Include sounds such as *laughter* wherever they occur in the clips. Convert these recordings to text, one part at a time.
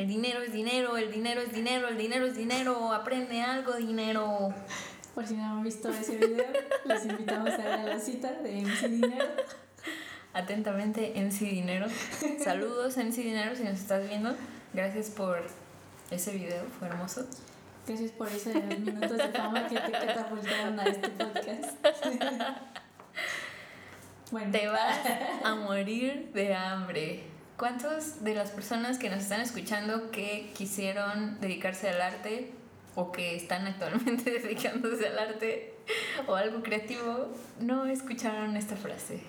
El dinero es dinero, el dinero es dinero, el dinero es dinero, aprende algo, dinero. Por si no han visto ese video, les invitamos a la cita de MC Dinero. Atentamente, MC Dinero. Saludos, MC Dinero, si nos estás viendo. Gracias por ese video, fue hermoso. Gracias por esos minutos de fama que te catapultaron a este podcast. *laughs* bueno. Te vas a morir de hambre. ¿Cuántos de las personas que nos están escuchando que quisieron dedicarse al arte o que están actualmente *laughs* dedicándose al arte o algo creativo no escucharon esta frase?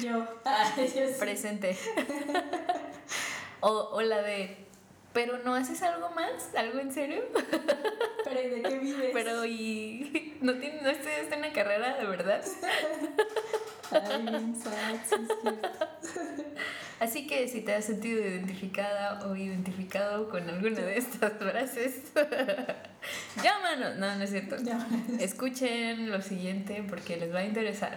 Yo. *laughs* Presente. *laughs* o, o la de, pero no haces algo más, algo en serio. *laughs* pero ¿y de qué vives? Pero y *laughs* no tienes no estudiaste una carrera de verdad. *laughs* Ay, bien Así que si te has sentido identificada o identificado con alguna de estas frases, llámanos. No, no es cierto. Escuchen lo siguiente porque les va a interesar.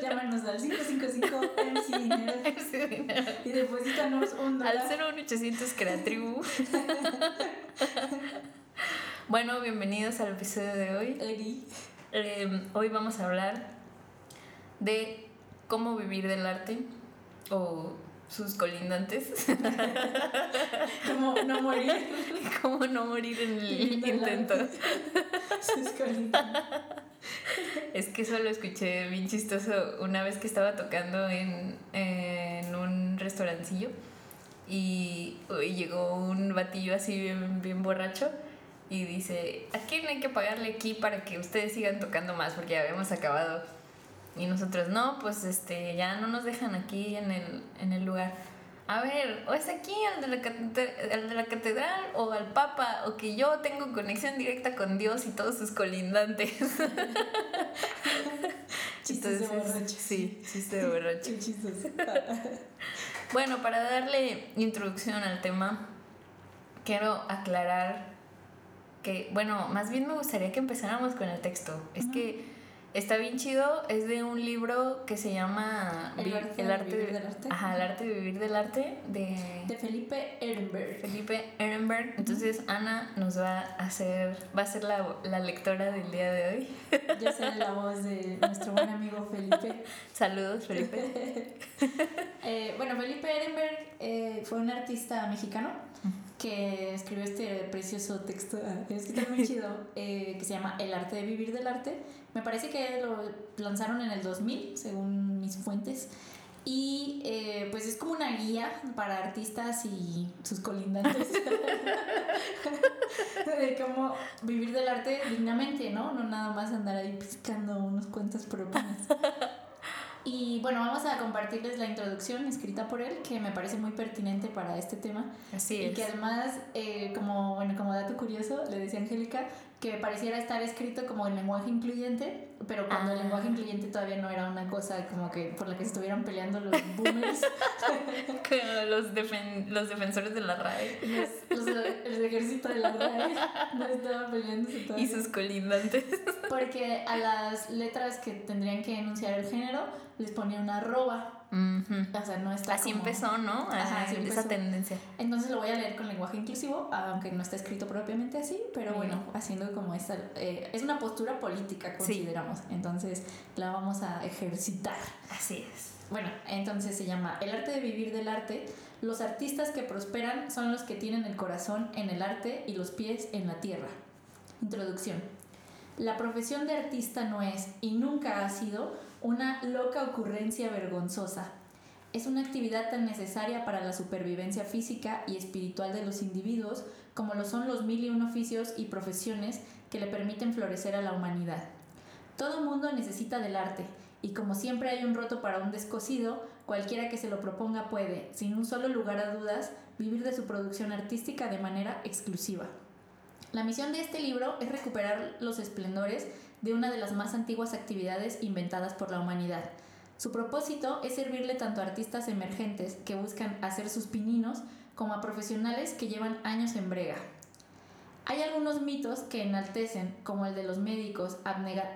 Llámanos al 555 MC Dinero. Dinero. Y deposítanos un dólar. Al 01800 Creatribu. *laughs* bueno, bienvenidos al episodio de hoy. Eh, hoy vamos a hablar de cómo vivir del arte o sus colindantes. *laughs* Como no morir. *laughs* Como no morir en el intento. Sus colindantes. Es que eso lo escuché bien chistoso una vez que estaba tocando en, en un restaurancillo y, llegó un batillo así bien, bien borracho y dice, ¿a quién hay que pagarle aquí para que ustedes sigan tocando más? Porque ya habíamos acabado y nosotros, no, pues este, ya no nos dejan aquí en el, en el lugar. A ver, o es aquí al de, la catedral, de la catedral o al Papa, o que yo tengo conexión directa con Dios y todos sus colindantes. *laughs* Chistes de borracho. Sí, chiste de borracho. *laughs* *laughs* Bueno, para darle introducción al tema, quiero aclarar que, bueno, más bien me gustaría que empezáramos con el texto. Es que Está bien chido, es de un libro que se llama El, arte, de vivir del arte. Ajá, El arte de vivir del arte de, de Felipe Ehrenberg. Felipe Ehrenberg. Entonces Ana nos va a hacer, va a ser la, la lectora del día de hoy. *laughs* Yo seré la voz de nuestro buen amigo Felipe. *laughs* Saludos, Felipe. *laughs* eh, bueno, Felipe Ehrenberg eh, fue un artista mexicano que escribió este precioso texto, es que está muy *laughs* chido, eh, que se llama El arte de vivir del arte. Me parece que lo lanzaron en el 2000, según mis fuentes. Y eh, pues es como una guía para artistas y sus colindantes *laughs* de cómo vivir del arte dignamente, ¿no? No nada más andar ahí piscando unos cuantas propinas. Y bueno, vamos a compartirles la introducción escrita por él, que me parece muy pertinente para este tema. Así y que además, eh, como, bueno, como dato curioso, le decía Angélica que pareciera estar escrito como en lenguaje incluyente, pero cuando el ah. lenguaje incluyente todavía no era una cosa como que por la que se estuvieran peleando los boomers. *laughs* los, los defensores de la RAE. el ejército de la RAE no estaba peleándose todavía. Y sus colindantes. Porque a las letras que tendrían que enunciar el género les ponía una arroba. O sea, no está Así empezó, ¿no? Ajá, esa tendencia. Entonces lo voy a leer con lenguaje inclusivo, aunque no está escrito propiamente así, pero bueno, haciendo como esta... Eh, es una postura política, consideramos. Entonces la vamos a ejercitar. Así es. Bueno, entonces se llama El arte de vivir del arte. Los artistas que prosperan son los que tienen el corazón en el arte y los pies en la tierra. Introducción. La profesión de artista no es y nunca ha sido una loca ocurrencia vergonzosa. Es una actividad tan necesaria para la supervivencia física y espiritual de los individuos como lo son los mil y un oficios y profesiones que le permiten florecer a la humanidad. Todo mundo necesita del arte, y como siempre hay un roto para un descosido, cualquiera que se lo proponga puede, sin un solo lugar a dudas, vivir de su producción artística de manera exclusiva. La misión de este libro es recuperar los esplendores de una de las más antiguas actividades inventadas por la humanidad. Su propósito es servirle tanto a artistas emergentes que buscan hacer sus pininos como a profesionales que llevan años en brega. Hay algunos mitos que enaltecen, como el de los médicos,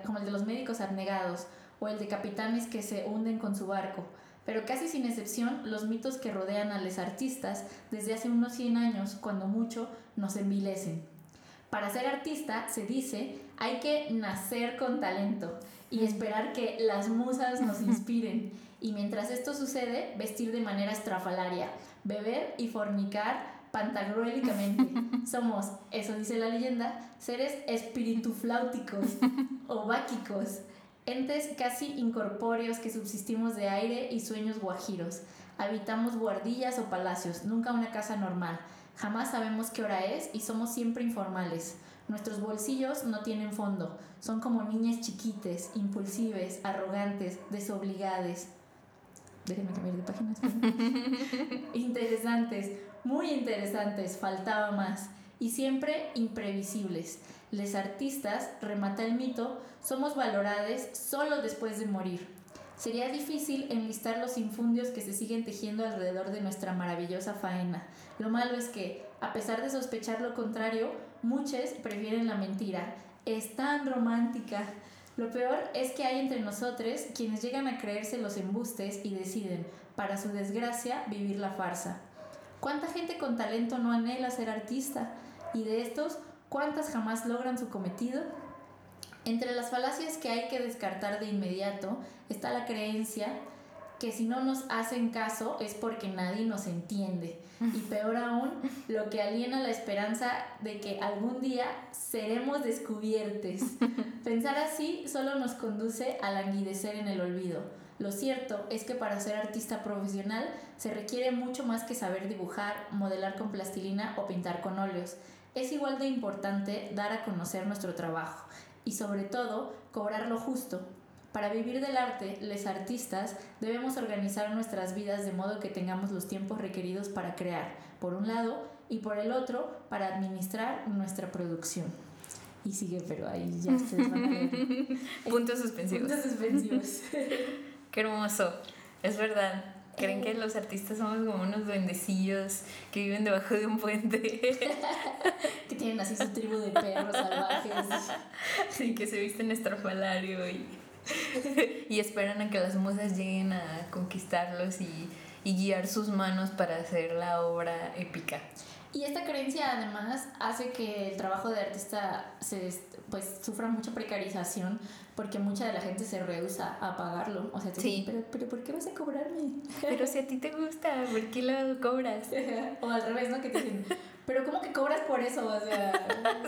como el de los médicos abnegados o el de capitanes que se hunden con su barco, pero casi sin excepción los mitos que rodean a los artistas desde hace unos 100 años, cuando mucho, nos envilecen. Para ser artista, se dice, hay que nacer con talento y esperar que las musas nos inspiren. Y mientras esto sucede, vestir de manera estrafalaria, beber y fornicar pantagruélicamente. *laughs* Somos, eso dice la leyenda, seres espiritufláuticos *laughs* o báquicos, entes casi incorpóreos que subsistimos de aire y sueños guajiros. Habitamos guardillas o palacios, nunca una casa normal. Jamás sabemos qué hora es y somos siempre informales. Nuestros bolsillos no tienen fondo, son como niñas chiquites, impulsives, arrogantes, desobligades. Déjenme cambiar de página. *laughs* Interesantes, muy interesantes, faltaba más, y siempre imprevisibles. Les artistas, remata el mito, somos valorados solo después de morir. Sería difícil enlistar los infundios que se siguen tejiendo alrededor de nuestra maravillosa faena. Lo malo es que, a pesar de sospechar lo contrario, muchos prefieren la mentira. Es tan romántica. Lo peor es que hay entre nosotros quienes llegan a creerse los embustes y deciden, para su desgracia, vivir la farsa. ¿Cuánta gente con talento no anhela ser artista? Y de estos, ¿cuántas jamás logran su cometido? Entre las falacias que hay que descartar de inmediato está la creencia que si no nos hacen caso es porque nadie nos entiende. *laughs* Y peor aún, lo que aliena la esperanza de que algún día seremos descubiertos. *laughs* Pensar así solo nos conduce a languidecer en el olvido. Lo cierto es que para ser artista profesional se requiere mucho más que saber dibujar, modelar con plastilina o pintar con óleos. Es igual de importante dar a conocer nuestro trabajo y sobre todo cobrar lo justo. Para vivir del arte, los artistas debemos organizar nuestras vidas de modo que tengamos los tiempos requeridos para crear, por un lado, y por el otro, para administrar nuestra producción. Y sigue, pero ahí ya se van a *laughs* Puntos suspensivos. Puntos suspensivos. *laughs* Qué hermoso. Es verdad. Creen que los artistas somos como unos duendecillos que viven debajo de un puente. *laughs* que tienen así su tribu de perros salvajes. Sí, que se visten estrafalario y, y esperan a que las musas lleguen a conquistarlos y, y guiar sus manos para hacer la obra épica. Y esta creencia además hace que el trabajo de artista se, pues, sufra mucha precarización porque mucha de la gente se rehúsa a pagarlo. O sea, te sí. pero, pero ¿por qué vas a cobrarme? *laughs* Pero si a ti te gusta, ¿por qué lo cobras? *laughs* o al revés, ¿no? Que te dicen, pero ¿cómo que cobras por eso? O sea,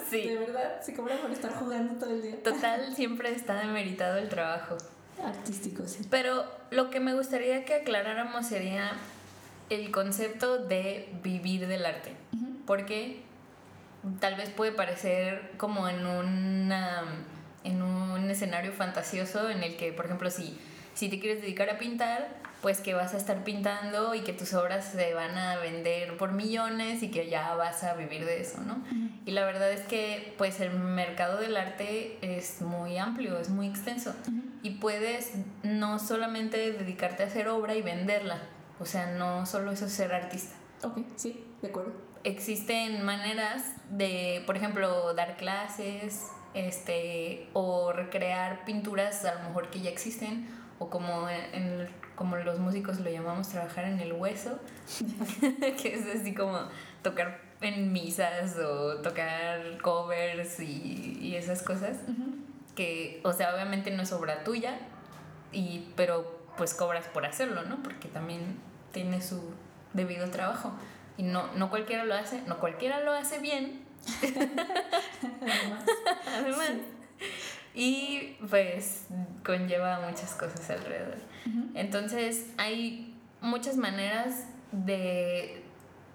*laughs* sí. de verdad, se cobra por estar jugando todo el día. Total, siempre está demeritado el trabajo. Artístico, sí. Pero lo que me gustaría que aclaráramos sería el concepto de vivir del arte. Porque tal vez puede parecer como en una en un escenario fantasioso en el que, por ejemplo, si, si te quieres dedicar a pintar, pues que vas a estar pintando y que tus obras se van a vender por millones y que ya vas a vivir de eso, ¿no? Y la verdad es que pues el mercado del arte es muy amplio, es muy extenso y puedes no solamente dedicarte a hacer obra y venderla, o sea, no solo eso es ser artista. Ok, sí, de acuerdo. Existen maneras de, por ejemplo, dar clases, este, o recrear pinturas a lo mejor que ya existen, o como, en, como los músicos lo llamamos trabajar en el hueso, *laughs* que es así como tocar en misas o tocar covers y, y esas cosas, que, o sea, obviamente no es obra tuya, y, pero pues cobras por hacerlo, ¿no? Porque también tiene su debido trabajo. Y no, no cualquiera lo hace, no cualquiera lo hace bien, Además. Y pues conlleva muchas cosas alrededor. Entonces hay muchas maneras de,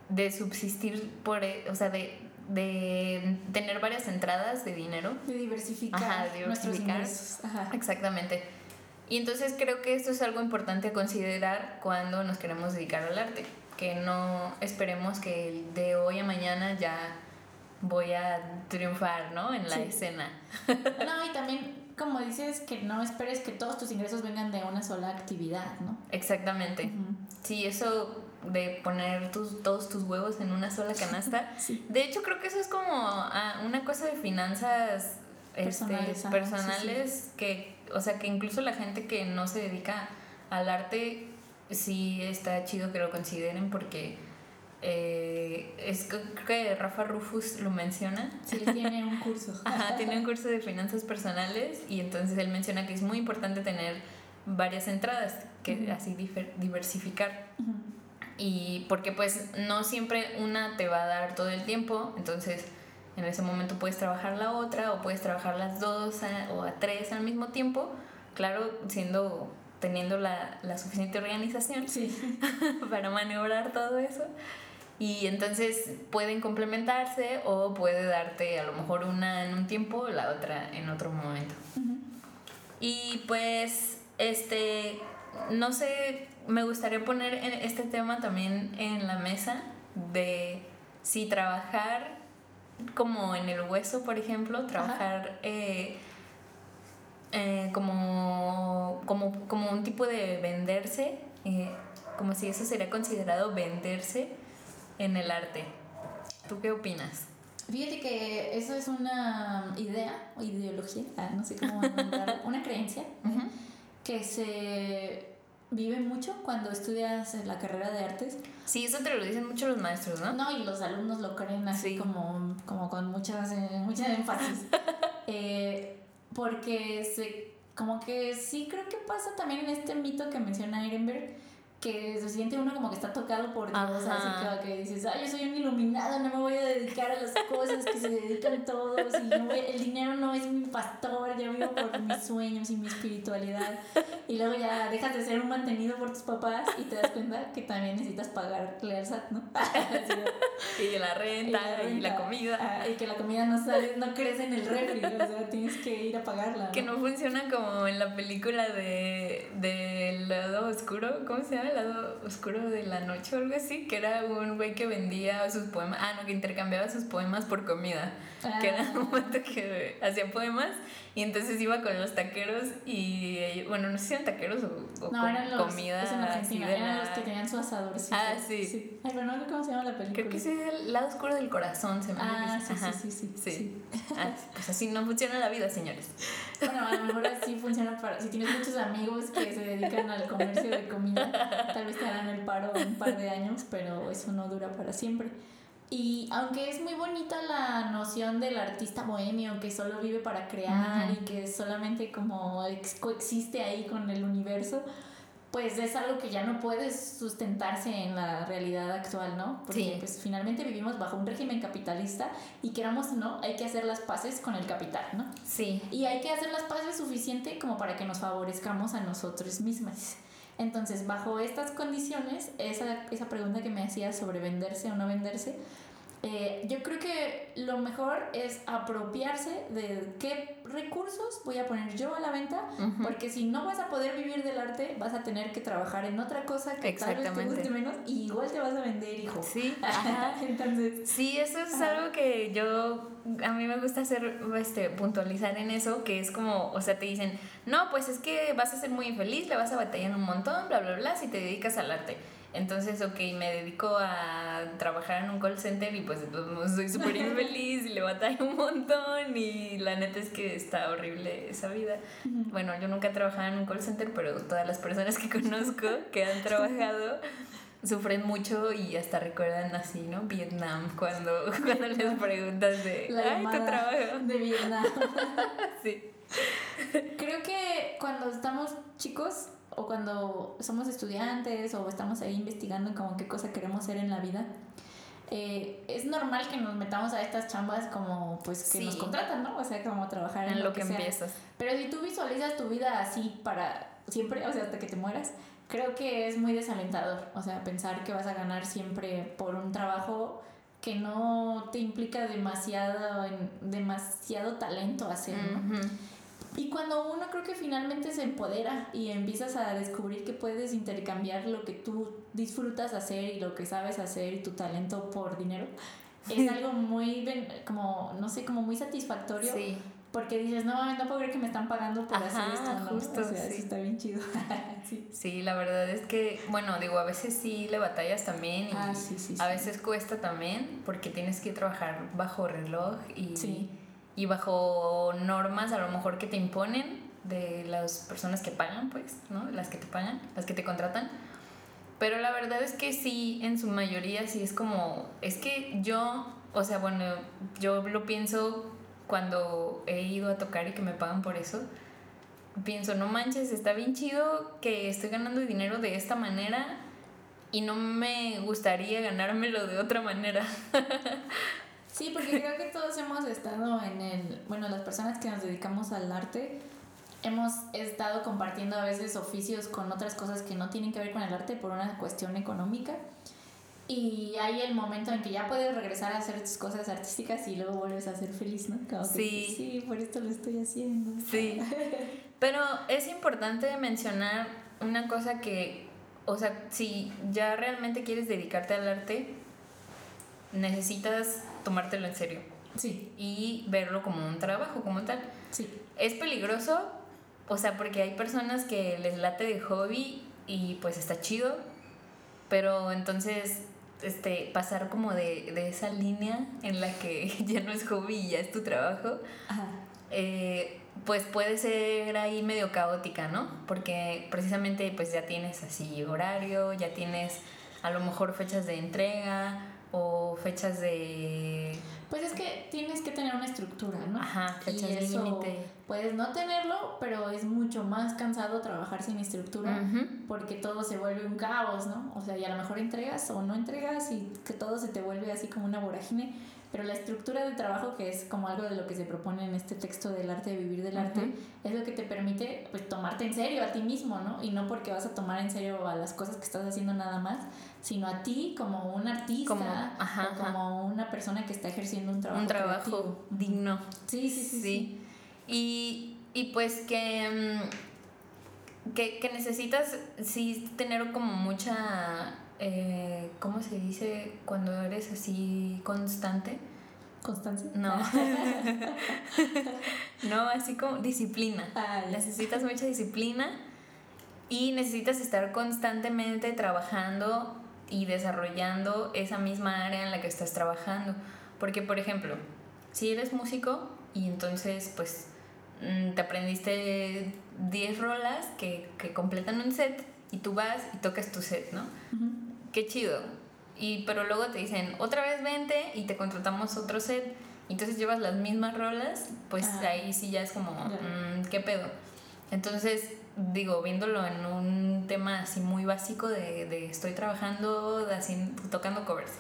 de subsistir por, e, o sea, de, de tener varias entradas de dinero. De diversificar. Ajá, de diversificar. Exactamente. Y entonces creo que esto es algo importante a considerar cuando nos queremos dedicar al arte, que no esperemos que de hoy a mañana ya voy a triunfar, ¿no? En la Sí. escena. No, y también, como dices, que no esperes que todos tus ingresos vengan de una sola actividad, ¿no? Exactamente. Sí, eso de poner tus, todos tus huevos en una sola canasta. *laughs* Sí. De hecho, creo que eso es como ah, una cosa de finanzas este, Personales, ajá, personales que, o sea, que incluso la gente que no se dedica al arte, sí está chido que lo consideren porque eh, es creo que Rafa Rufus lo menciona. Sí, tiene un curso. *laughs* Ajá, tiene un curso de finanzas personales y entonces él menciona que es muy importante tener varias entradas, que así diversificar. Y porque pues no siempre una te va a dar todo el tiempo, entonces en ese momento puedes trabajar la otra o puedes trabajar las dos a- o a tres al mismo tiempo, claro, siendo teniendo la, la suficiente organización Sí. *laughs* para maniobrar todo eso. Y entonces pueden complementarse o puede darte a lo mejor una en un tiempo, la otra en otro momento. Y pues, este, no sé, me gustaría poner este tema también en la mesa de si trabajar como en el hueso, por ejemplo, trabajar eh, eh, como, como, como un tipo de venderse, eh, como si eso sería considerado venderse en el arte. ¿Tú qué opinas? Fíjate que eso es una idea o ideología, ah, no sé cómo *laughs* nombrarlo, una creencia Ujú. que se vive mucho cuando estudias la carrera de artes. Sí, eso te lo dicen mucho los maestros, ¿no? No, y los alumnos lo creen así Sí. como, como con muchas, eh, mucha *laughs* énfasis. Eh, porque se, como que sí creo que pasa también en este mito que menciona Ehrenberg, que se siente uno como que está tocado por Dios, Ajá. así que dices, ay, yo soy un iluminado, no me voy a dedicar a las cosas que se dedican todos, y no voy- el dinero no es mi pastor, yo vivo por mis sueños y mi espiritualidad. Y luego ya dejas de ser un mantenido por tus papás y te das cuenta que también necesitas pagarle al SAT, ¿no? *laughs* *laughs* Y la renta y la, renta, comida. ah, y que la comida no sale, no crece en el refri, o sea, tienes que ir a pagarla. Que no funciona como en la película de del lado oscuro, ¿cómo se llama? El lado oscuro de la noche o algo así, que era un güey que vendía sus poemas, ah, no, que intercambiaba sus poemas por comida, que era un *laughs* momento que hacía poemas y entonces iba con los taqueros y, bueno, no sé si eran taqueros o, o No, eran los, comida es en así Argentina, de eran la- los que tenían su asador. Ah, sí. Ay, pero no sé cómo se llama la película. Creo que sí es el lado oscuro del corazón, se me Ah, sí, sí, sí, sí, Sí. sí. *laughs* Ah, pues así no funciona la vida, señores. Bueno, a lo mejor así funciona para. Si tienes muchos amigos que se dedican al comercio de comida, tal vez te harán el paro un par de años, pero eso no dura para siempre. Y aunque es muy bonita la noción del artista bohemio que solo vive para crear Ujú. y que solamente como ex- coexiste ahí con el universo, pues es algo que ya no puede sustentarse en la realidad actual, ¿no? Porque Sí. pues finalmente vivimos bajo un régimen capitalista y queramos o no, hay que hacer las paces con el capital, ¿no? Sí. Y hay que hacer las paces suficiente como para que nos favorezcamos a nosotros mismos. Entonces, bajo estas condiciones, esa, esa pregunta que me hacías sobre venderse o no venderse, eh, yo creo que lo mejor es apropiarse de qué recursos voy a poner yo a la venta, porque si no vas a poder vivir del arte, vas a tener que trabajar en otra cosa que tal vez te guste menos y igual te vas a vender, hijo. Sí, *laughs* ajá. Entonces, Sí, eso es Ajá. algo que yo, a mí me gusta hacer, este, puntualizar en eso, que es como, o sea, te dicen, no, pues es que vas a ser muy infeliz, le vas a batallar un montón, bla, bla, bla, si te dedicas al arte. Entonces, ok, me dedico a trabajar en un call center y pues soy súper *laughs* infeliz y le batallo un montón y la neta es que está horrible esa vida. Bueno, yo nunca he trabajado en un call center, pero todas las personas que *laughs* conozco que han trabajado sufren mucho y hasta recuerdan así, ¿no? Vietnam, cuando, *laughs* cuando les preguntas de, la ay, tu trabajo. de Vietnam. Sí. Creo que cuando estamos chicos o cuando somos estudiantes o estamos ahí investigando como qué cosa queremos ser en la vida, eh, es normal que nos metamos a estas chambas como pues que Sí. nos contratan, ¿no? O sea, como trabajar en, En lo que sea. empiezas. Pero si tú visualizas tu vida así para siempre, o sea, hasta que te mueras, creo que es muy desalentador. O sea, pensar que vas a ganar siempre por un trabajo que no te implica demasiado, demasiado talento hacer, ¿no? Ujú. Y cuando uno creo que finalmente se empodera y empiezas a descubrir que puedes intercambiar lo que tú disfrutas hacer y lo que sabes hacer y tu talento por dinero, es algo muy, como, no sé, como muy satisfactorio. Sí. Porque dices, no, mames, no puedo creer que me están pagando por hacer Ajá, esto, ¿no? justo, o sea, sí. eso está bien chido. *laughs* *laughs* sí. Sí, la verdad es que, bueno, digo, a veces sí le batallas también y Ah, sí, a veces cuesta también porque tienes que trabajar bajo reloj y. y bajo normas a lo mejor que te imponen de las personas que pagan, pues, ¿no? Las que te pagan, las que te contratan. Pero la verdad es que sí, en su mayoría sí es como, es que yo, o sea, bueno, yo lo pienso cuando he ido a tocar y que me pagan por eso. Pienso, no manches, está bien chido que estoy ganando dinero de esta manera y no me gustaría ganármelo de otra manera. *laughs* Sí, porque creo que todos hemos estado en el, bueno, las personas que nos dedicamos al arte, hemos estado compartiendo a veces oficios con otras cosas que no tienen que ver con el arte por una cuestión económica. Y hay el momento en que ya puedes regresar a hacer tus cosas artísticas y luego vuelves a ser feliz, ¿no? Como que, Sí. sí, por esto lo estoy haciendo. Sí. *laughs* Pero es importante mencionar una cosa que, o sea, si ya realmente quieres dedicarte al arte, necesitas tomártelo en serio Sí, y verlo como un trabajo, como tal. sí. Es peligroso, o sea, porque hay personas que les late de hobby y pues está chido, pero entonces este pasar como de, de esa línea en la que *laughs* ya no es hobby y ya es tu trabajo, Ajá. eh, pues puede ser ahí medio caótica, ¿no? Porque precisamente pues ya tienes así horario, ya tienes a lo mejor fechas de entrega o fechas de... Pues es que tienes que tener una estructura, ¿no? Ajá, fechas y eso límite. puedes no tenerlo, pero es mucho más cansado trabajar sin estructura porque todo se vuelve un caos, ¿no? O sea, y a lo mejor entregas o no entregas y que todo se te vuelve así como una vorágine, pero la estructura de trabajo, que es como algo de lo que se propone en este texto del arte de vivir del arte, es lo que te permite pues tomarte en serio a ti mismo, ¿no? Y no porque vas a tomar en serio a las cosas que estás haciendo nada más, sino a ti como un artista Como- ajá, o como una persona que está ejerciendo un trabajo un trabajo creativo. digno. Sí, sí, sí, sí. Y, y pues que, mm, que, que necesitas sí tener como mucha, eh, ¿cómo se dice? Cuando eres así constante. Constancia. No. *laughs* no, así como disciplina. Ah. Necesitas mucha disciplina y necesitas estar constantemente trabajando y desarrollando esa misma área en la que estás trabajando. Porque, por ejemplo, si eres músico y entonces pues mm, te aprendiste 10 rolas que, que completan un set y tú vas y tocas tu set, ¿no? Qué chido. Y pero luego te dicen, otra vez vente y te contratamos otro set. Y entonces llevas las mismas rolas, pues Ah. ahí sí ya es como, mm, ¿qué pedo? Entonces, digo, viéndolo en un tema así muy básico de, de estoy trabajando, de así, tocando covers.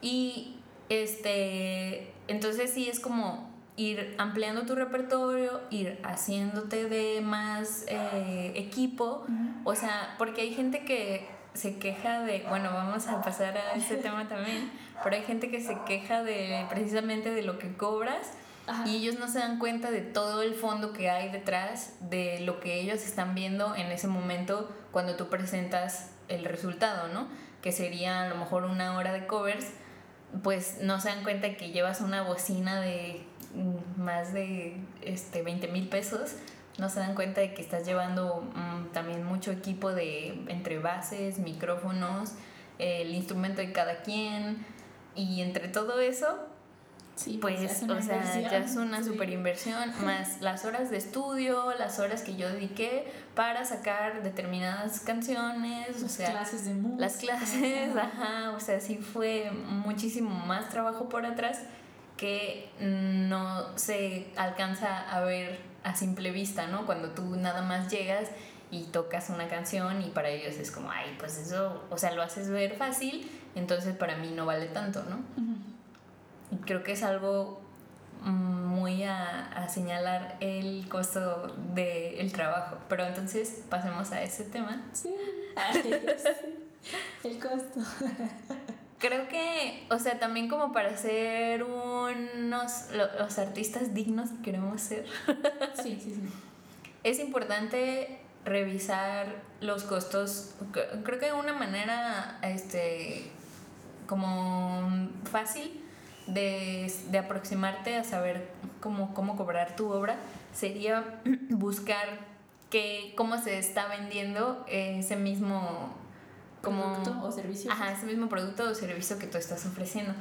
Y este, entonces sí es como ir ampliando tu repertorio, ir haciéndote de más eh, equipo, o sea, porque hay gente que se queja de, bueno, vamos a pasar a ese *laughs* tema también, pero hay gente que se queja de precisamente de lo que cobras Ajá. y ellos no se dan cuenta de todo el fondo que hay detrás de lo que ellos están viendo en ese momento cuando tú presentas el resultado, ¿no? Que sería a lo mejor una hora de covers, pues no se dan cuenta que llevas una bocina de más de este, 20 mil pesos, no se dan cuenta de que estás llevando mm, también mucho equipo de entre bases, micrófonos, el instrumento de cada quien, y entre todo eso, Sí, pues, es una o sea, ya es una super inversión, *laughs* más las horas de estudio, las horas que yo dediqué para sacar determinadas canciones, o Las sea, clases de música. las clases, ajá, o sea, sí fue muchísimo más trabajo por atrás que no se alcanza a ver a simple vista, ¿no? Cuando tú nada más llegas y tocas una canción y para ellos es como, ay, pues eso, o sea, lo haces ver fácil, entonces para mí no vale tanto, ¿no? Ujú. Y creo que es algo muy a, a señalar el costo del trabajo. Pero entonces pasemos a ese tema. Sí. Ay. *laughs* El costo. *laughs* creo que, o sea, también como para ser unos, los artistas dignos que queremos ser. Sí, sí, sí. Es importante revisar los costos. Creo que una manera, este, como fácil de, de aproximarte a saber cómo, cómo cobrar tu obra sería *clears throat* buscar que, cómo se está vendiendo ese mismo como producto o servicio. Ajá, ese mismo producto o servicio que tú estás ofreciendo.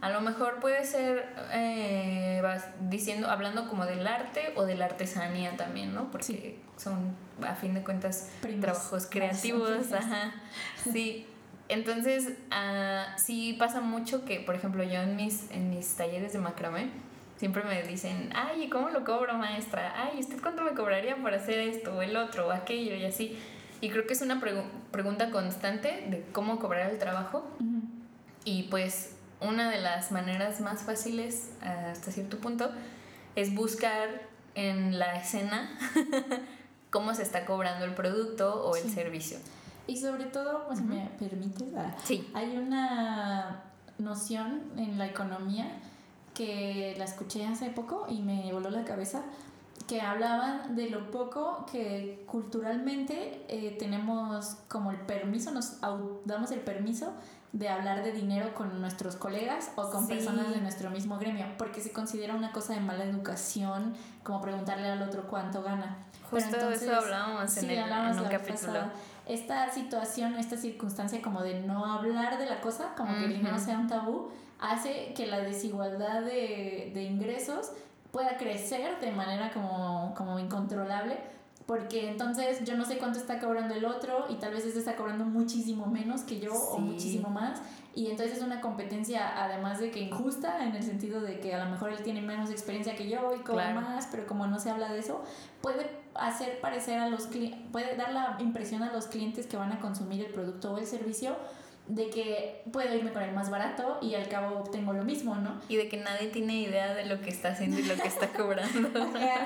A lo mejor puede ser eh, vas diciendo, hablando como del arte o de la artesanía también, ¿no? Porque son, a fin de cuentas, trabajos creativos. Ajá. *laughs* Sí. Entonces, uh, sí pasa mucho que, por ejemplo, yo en mis, en mis talleres de macramé, siempre me dicen, ay, ¿cómo lo cobro, maestra? Ay, ¿usted cuánto me cobraría por hacer esto o el otro o aquello y así? Y creo que es una pregunta constante de cómo cobrar el trabajo. Y pues una de las maneras más fáciles hasta cierto punto es buscar en la escena *laughs* cómo se está cobrando el producto o el servicio. Y sobre todo, pues, me permites, ah, sí. hay una noción en la economía que la escuché hace poco y me voló la cabeza, que hablaban de lo poco que culturalmente eh, tenemos como el permiso, nos damos el permiso de hablar de dinero con nuestros colegas o con personas de nuestro mismo gremio, porque se considera una cosa de mala educación, como preguntarle al otro cuánto gana. Justo de eso hablábamos en, el, en un capítulo. Esta situación, esta circunstancia como de no hablar de la cosa, como que el dinero sea un tabú, hace que la desigualdad de, de ingresos pueda crecer de manera como, como incontrolable, porque entonces yo no sé cuánto está cobrando el otro y tal vez este está cobrando muchísimo menos que yo o muchísimo más. Y entonces es una competencia, además de que injusta, en el sentido de que a lo mejor él tiene menos experiencia que yo y cobra más, pero como no se habla de eso, puede hacer parecer a los puede dar la impresión a los clientes que van a consumir el producto o el servicio de que puedo irme con el más barato y al cabo obtengo lo mismo, ¿no? Y de que nadie tiene idea de lo que está haciendo y lo que está *laughs* cobrando.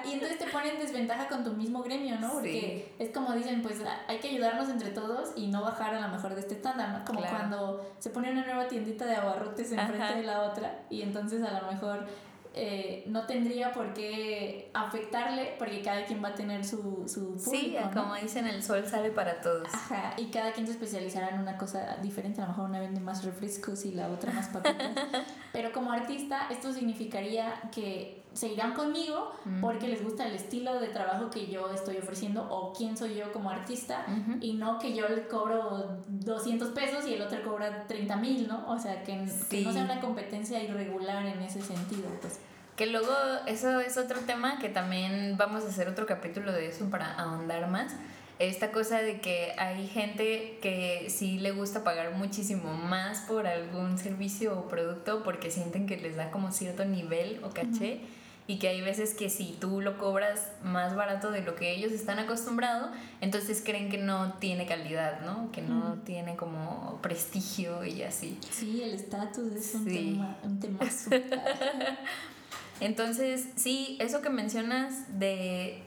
y entonces te ponen desventaja con tu mismo gremio, ¿no? Porque es como dicen, pues hay que ayudarnos entre todos y no bajar a lo mejor de este estándar, ¿no? Como cuando se pone una nueva tiendita de abarrotes enfrente de la otra y entonces a lo mejor eh, no tendría por qué afectarle porque cada quien va a tener su, su Sí, como dicen, el sol sale para todos. Ajá, y cada quien se especializará en una cosa diferente, a lo mejor una vende más refrescos y la otra más papitas. *laughs* Pero como artista, esto significaría que se irán conmigo porque les gusta el estilo de trabajo que yo estoy ofreciendo o quién soy yo como artista y no que yo le cobro 200 pesos y el otro cobra 30 mil, ¿no? O sea, que, que, no sea una competencia irregular en ese sentido, pues. Que luego eso es otro tema que también vamos a hacer otro capítulo de eso para ahondar más. Esta cosa de que hay gente que sí le gusta pagar muchísimo más por algún servicio o producto porque sienten que les da como cierto nivel o caché y que hay veces que si tú lo cobras más barato de lo que ellos están acostumbrados, entonces creen que no tiene calidad, ¿no? Que no tiene como prestigio y así. Sí, el estatus es un tema, un tema *laughs* Entonces, sí, eso que mencionas de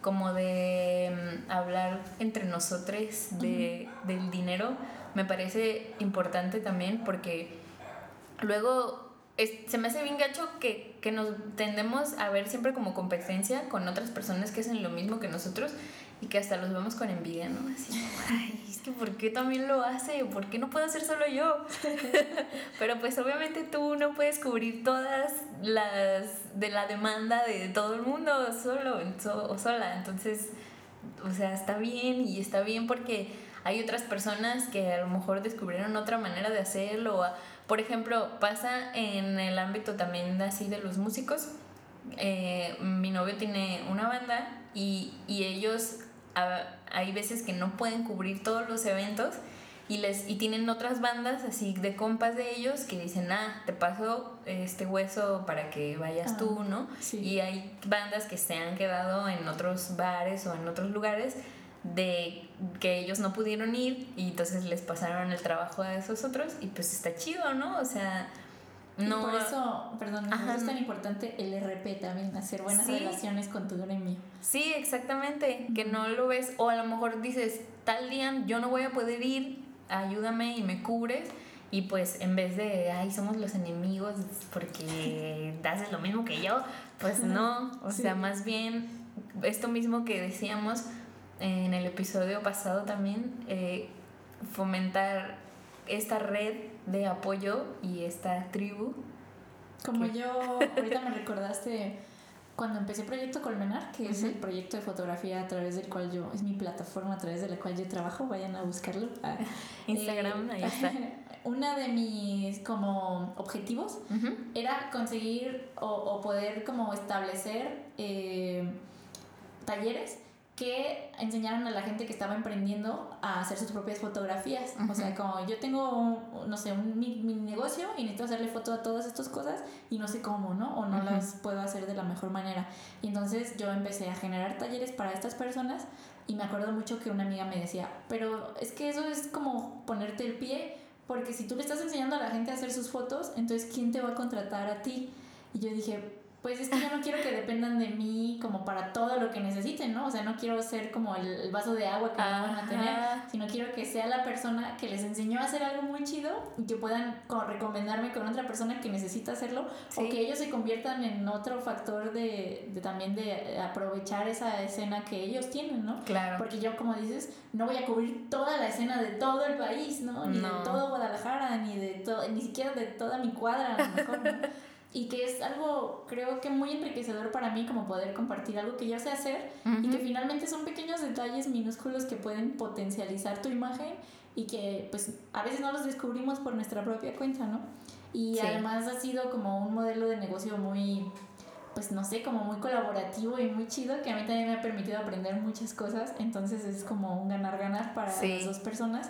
como de mm, hablar entre nosotros de, del dinero, me parece importante también porque luego se me hace bien gacho que, que, nos tendemos a ver siempre como competencia con otras personas que hacen lo mismo que nosotros y que hasta los vemos con envidia, ¿no? Así, ay, es que ¿por qué también lo hace? ¿Por qué no puedo hacer solo yo? *laughs* Pero pues obviamente tú no puedes cubrir todas las de la demanda de todo el mundo solo o sola. Entonces, o sea, está bien y está bien porque hay otras personas que a lo mejor descubrieron otra manera de hacerlo. Por ejemplo, pasa en el ámbito también así de los músicos. Eh, mi novio tiene una banda y, y ellos hay veces que no pueden cubrir todos los eventos y, les, y tienen otras bandas así de compas de ellos que dicen, ah, te paso este hueso para que vayas tú, ah, ¿no? Y hay bandas que se han quedado en otros bares o en otros lugares de que ellos no pudieron ir y entonces les pasaron el trabajo a esos otros y pues está chido, ¿no? O sea, no, por eso, perdón, es tan importante el RP también, hacer buenas relaciones con tu gremio. Sí, exactamente, que no lo ves, o a lo mejor dices, tal día yo no voy a poder ir, ayúdame y me cubres, Y pues en vez de, ay, somos los enemigos porque *laughs* haces lo mismo que yo, pues no, o sea, más bien esto mismo que decíamos en el episodio pasado también, eh, fomentar esta red de apoyo y esta tribu. Como yo, ahorita me recordaste cuando empecé Proyecto Colmenar, que es el proyecto de fotografía a través del cual yo, es mi plataforma a través de la cual yo trabajo, vayan a buscarlo. Ah, *laughs* Instagram, ahí está. *laughs* Una de mis como objetivos era conseguir o, o, poder como establecer eh, talleres que enseñaron a la gente que estaba emprendiendo a hacer sus propias fotografías. O sea, como yo tengo, no sé, un, mi, negocio y necesito hacerle foto a todas estas cosas y no sé cómo, ¿no? O no las puedo hacer de la mejor manera. Y entonces yo empecé a generar talleres para estas personas y me acuerdo mucho que una amiga me decía, pero es que eso es como ponerte el pie, porque si tú le estás enseñando a la gente a hacer sus fotos, entonces ¿quién te va a contratar a ti? Y yo dije, pues es que yo no quiero que dependan de mí como para todo lo que necesiten, ¿no? O sea, no quiero ser como el, vaso de agua que van a tener, sino quiero que sea la persona que les enseñó a hacer algo muy chido y que puedan recomendarme con otra persona que necesita hacerlo o que ellos se conviertan en otro factor de, de, también de aprovechar esa escena que ellos tienen, ¿no? Claro. Porque yo, como dices, no voy a cubrir toda la escena de todo el país, ¿no? Ni de todo Guadalajara, ni de todo, ni siquiera de toda mi cuadra, a lo mejor, ¿no? Y que es algo creo que muy enriquecedor para mí como poder compartir algo que yo sé hacer y que finalmente son pequeños detalles minúsculos que pueden potencializar tu imagen y que pues a veces no los descubrimos por nuestra propia cuenta, ¿no? Y además ha sido como un modelo de negocio muy pues no sé, como muy colaborativo y muy chido que a mí también me ha permitido aprender muchas cosas, entonces es como un ganar-ganar para las dos personas.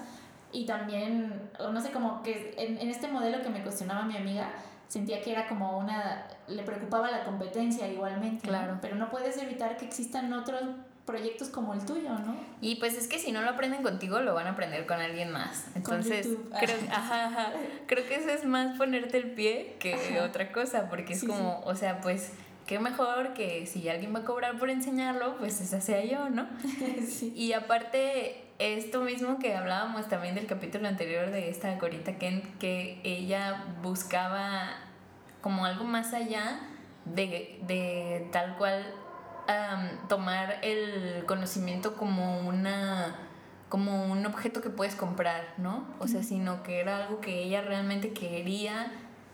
Y también, no sé, como que en, en este modelo que me cuestionaba mi amiga, sentía que era como una, le preocupaba la competencia igualmente, claro. Pero no puedes evitar que existan otros proyectos como el tuyo, ¿no? Y pues es que si no lo aprenden contigo, lo van a aprender con alguien más. Entonces, creo, ajá, creo que eso es más ponerte el pie que otra cosa, porque es como, o sea, pues qué mejor que si alguien va a cobrar por enseñarlo, pues esa sea yo, ¿no? *laughs* sí. Y aparte, esto mismo que hablábamos también del capítulo anterior de esta Corita Kent, que ella buscaba como algo más allá de, de tal cual tomar el conocimiento como una como un objeto que puedes comprar, ¿no? O sea, sino que era algo que ella realmente quería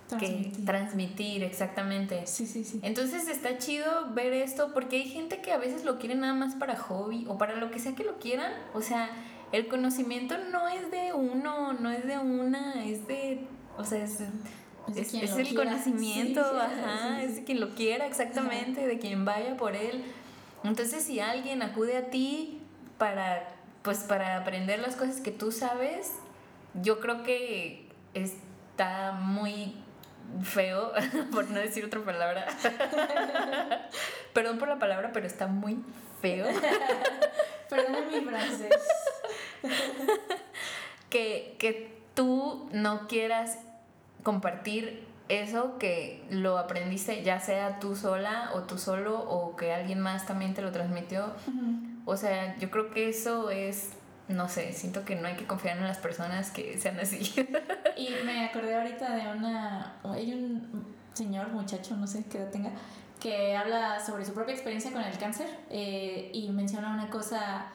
Transmitir. Que transmitir, exactamente. Sí, sí, sí. Entonces está chido ver esto porque hay gente que a veces lo quiere nada más para hobby o para lo que sea que lo quieran. O sea, el conocimiento no es de uno, no es de una, es de, o sea, es, es, el conocimiento, ajá, es de quien lo quiera exactamente, de quien vaya por él. Entonces si alguien acude a ti para, pues para aprender las cosas que tú sabes, yo creo que está muy feo, *laughs* por no decir otra palabra. *laughs* Perdón por la palabra, pero está muy feo. *laughs* Perdón mi francés. que, que tú no quieras compartir eso que lo aprendiste ya sea tú sola o tú solo o que alguien más también te lo transmitió. O sea, yo creo que eso es no sé, siento que no hay que confiar en las personas que sean así. y me acordé ahorita de una, hay un señor, muchacho, no sé qué edad tenga, que habla sobre su propia experiencia con el cáncer eh, y menciona una cosa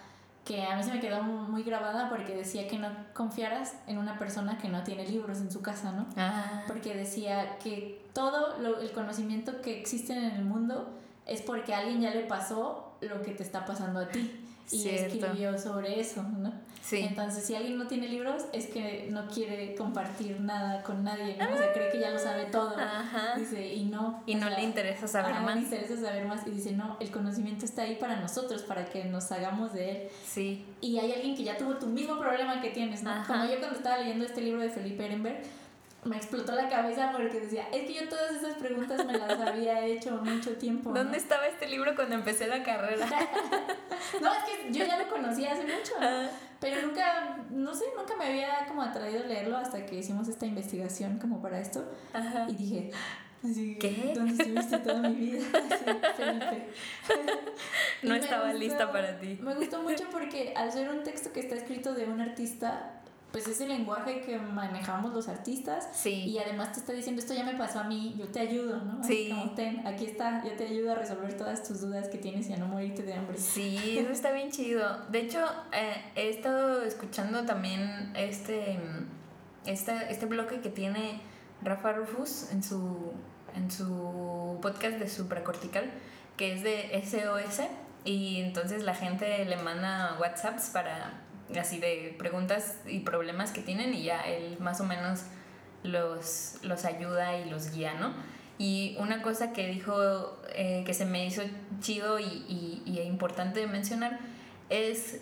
que a mí se me quedó muy grabada porque decía que no confiaras en una persona que no tiene libros en su casa, ¿no? Ah. Porque decía que todo el conocimiento que existe en el mundo es porque a alguien ya le pasó lo que te está pasando a ti y escribió sobre eso, ¿no? Sí. Entonces, si alguien no tiene libros, es que no quiere compartir nada con nadie, ¿no? O sea, cree que ya lo sabe todo. Ajá. Dice, y no. Y no le interesa saber más. No le interesa saber más. Y dice, no, el conocimiento está ahí para nosotros, para que nos hagamos de él. Sí. Y hay alguien que ya tuvo tu mismo problema que tienes, ¿no? Como yo cuando estaba leyendo este libro de Felipe Ehrenberg, me explotó la cabeza porque decía, es que yo todas esas preguntas me las había hecho mucho tiempo. ¿Dónde estaba este libro cuando empecé la carrera? *laughs* no, es que yo ya lo conocía hace mucho, ah. pero nunca, no sé, nunca me había como atraído leerlo hasta que hicimos esta investigación como para esto. Y dije, así, ¿qué? ¿Dónde estuviste toda mi vida? *laughs* Felipe. no estaba lista para ti. Me gustó mucho porque al ser un texto que está escrito de un artista pues ese lenguaje que manejamos los artistas Sí. y además te está diciendo esto ya me pasó a mí, yo te ayudo, ¿no? Así Sí. como, ten, aquí está, yo te ayudo a resolver todas tus dudas que tienes y a no morirte de hambre. Sí, eso está bien chido. De hecho, eh, he estado escuchando también este, esta- este bloque que tiene Rafa Rufus en su, en su podcast de supracortical, que es de SOS. Y entonces la gente le manda WhatsApps para así de preguntas y problemas que tienen y ya él más o menos los, los ayuda y los guía, ¿no? Y una cosa que dijo eh, que se me hizo chido y, y, y importante de mencionar es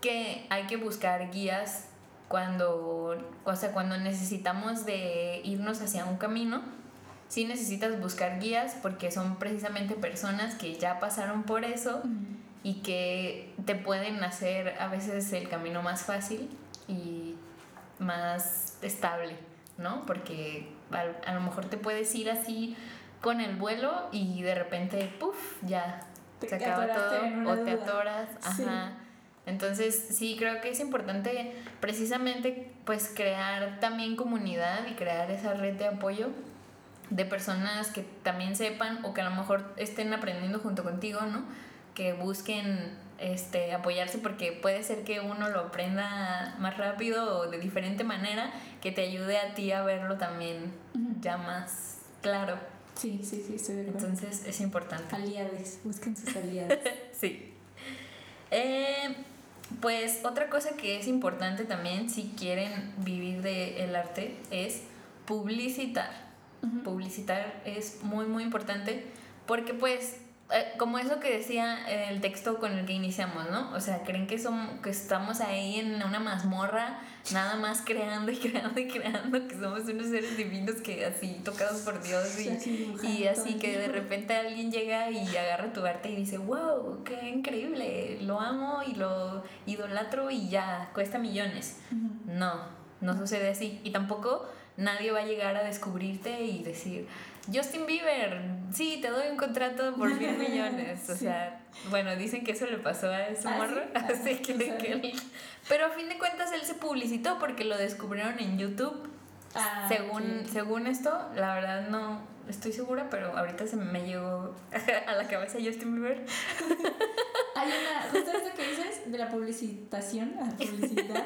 que hay que buscar guías cuando, o sea, cuando necesitamos de irnos hacia un camino. Sí necesitas buscar guías porque son precisamente personas que ya pasaron por eso y que te pueden hacer a veces el camino más fácil y más estable, ¿no? Porque a, a lo mejor te puedes ir así con el vuelo y de repente, puff, ya Te se acaba todo o te atoras, Sí. ajá. Entonces, sí, creo que es importante precisamente pues crear también comunidad y crear esa red de apoyo de personas que también sepan o que a lo mejor estén aprendiendo junto contigo, ¿no? Que busquen este, apoyarse porque puede ser que uno lo aprenda más rápido o de diferente manera que te ayude a ti a verlo también ya más claro. Sí, sí, sí, estoy de acuerdo. Entonces es importante. aliades, busquen sus aliados. *laughs* Sí. Eh, pues otra cosa que es importante también si quieren vivir del arte es publicitar. Publicitar es muy muy importante porque pues eh, como eso que decía el texto con el que iniciamos, ¿no? O sea, creen que somos que estamos ahí en una mazmorra nada más creando y *laughs* creando y creando que somos unos seres divinos que así tocados por Dios y, Así y así que de repente alguien llega y agarra tu arte y dice, wow, qué increíble, lo amo y lo idolatro y ya, cuesta millones. No, no sucede así. Y tampoco nadie va a llegar a descubrirte y decir, Justin Bieber, sí, te doy un contrato por mil *laughs* millones. O Sí. sea, bueno, dicen que eso le pasó a ese ¿Ah, sí? morro. *laughs* Ah, Así que, Pero a fin de cuentas él se publicitó porque lo descubrieron en YouTube. Ah, según, según esto, la verdad no estoy segura, pero ahorita se me llegó *laughs* a la cabeza Justin Bieber. Hay una, justo esto que dices de la publicitación, la publicidad,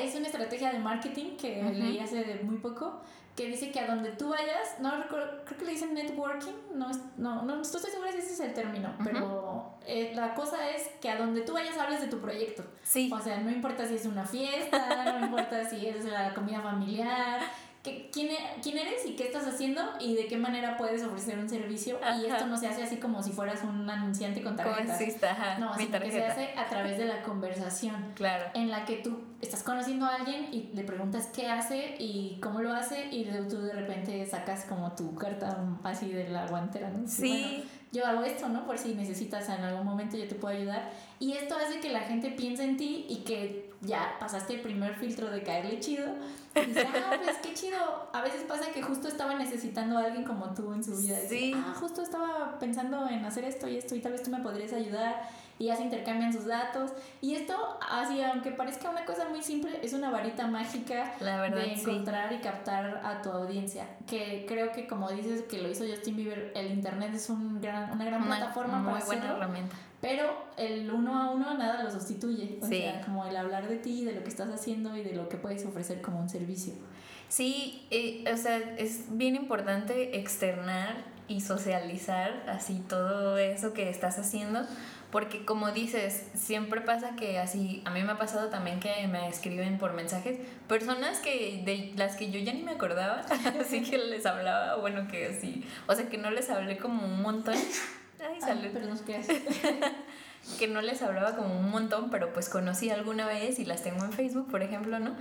es una estrategia de marketing que leí hace muy poco, que dice que a donde tú vayas, no recuerdo, creo que le dicen networking, no, no, no estoy segura si ese es el término, pero eh, la cosa es que a donde tú vayas hables de tu proyecto. Sí. O sea, no importa si es una fiesta, no importa si es la comida familiar, que, quién, e- quién eres y qué estás haciendo y de qué manera puedes ofrecer un servicio. Y Ajá. esto no se hace así como si fueras un anunciante con ¿Cómo tarjetas. Ajá, No, sino que se tarjeta. hace a través de la conversación Claro. en la que tú estás conociendo a alguien y le preguntas qué hace y cómo lo hace y tú de repente sacas como tu carta así de la guantera, ¿no? Sí. "Bueno, yo hago esto, ¿no? Por si necesitas en algún momento yo te puedo ayudar. Y esto hace que la gente piense en ti y que ya pasaste el primer filtro de caerle chido. Y dices, ah, pues qué chido. A veces pasa que justo estaba necesitando a alguien como tú en su vida. Dice, Sí. ah, justo estaba pensando en hacer esto y esto y tal vez tú me podrías ayudar. Y ya se intercambian sus datos. Y esto, así, aunque parezca una cosa muy simple, es una varita mágica La verdad, de sí. encontrar y captar a tu audiencia. Que creo que como dices que lo hizo Justin Bieber, el internet es un gran, una gran Una plataforma muy para buena hacerlo, herramienta. Pero el uno a uno nada lo sustituye. O Sí. sea, como el hablar de ti, de lo que estás haciendo y de lo que puedes ofrecer como un servicio. Sí, eh, o sea, es bien importante externar y socializar así todo eso que estás haciendo, porque como dices, siempre pasa que así, a mí me ha pasado también que me escriben por mensajes personas que de las que yo ya ni me acordaba, *laughs* así que les hablaba, bueno, que así, o sea, que no les hablé como un montón. Ay, Ay, salud. pero no creas. *laughs* que no les hablaba como un montón, pero pues conocí alguna vez y las tengo en Facebook, por ejemplo, ¿no?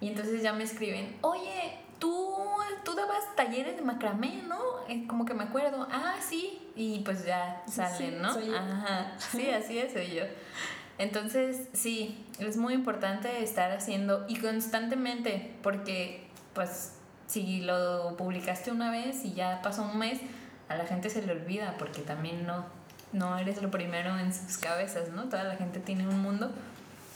Y entonces ya me escriben, oye, tú, tú dabas talleres de macramé, ¿no? Eh, como que me acuerdo, ah, sí, y pues ya salen, Sí, ¿no? soy yo. Ajá, sí, *laughs* así es, soy yo. Entonces, sí, es muy importante estar haciendo y constantemente, porque pues si lo publicaste una vez y ya pasó un mes, a la gente se le olvida porque también no, no eres lo primero en sus cabezas, ¿no? Toda la gente tiene un mundo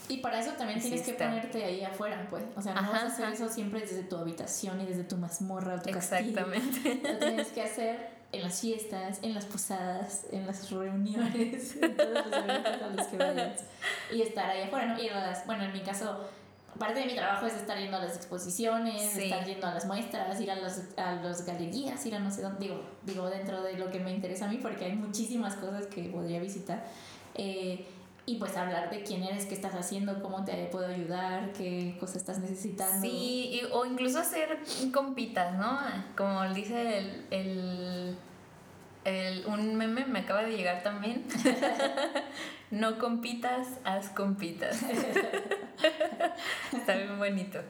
Y para eso también Y sí tienes que ponerte ahí afuera, pues. O sea, no Ajá, vas a hacer ajá. eso siempre desde tu habitación y desde tu mazmorra o tu castillo. Exactamente. Lo tienes que hacer en las fiestas, en las posadas, en las reuniones, en todos los eventos a los que vayas. Y estar ahí afuera, ¿no? A las, bueno, en mi caso, parte de mi trabajo es estar yendo a las exposiciones, Sí. estar yendo a las muestras, ir a las a los galerías, ir a no sé dónde, digo, digo, dentro de lo que me interesa a mí, porque hay muchísimas cosas que podría visitar. Eh, y pues hablar de quién eres, qué estás haciendo, cómo te puedo ayudar, qué cosas estás necesitando. Sí, y- o incluso hacer compitas, ¿no? Como dice el, el, el- un meme, me acaba de llegar también. *laughs* no compitas, haz compitas. Está bien bonito.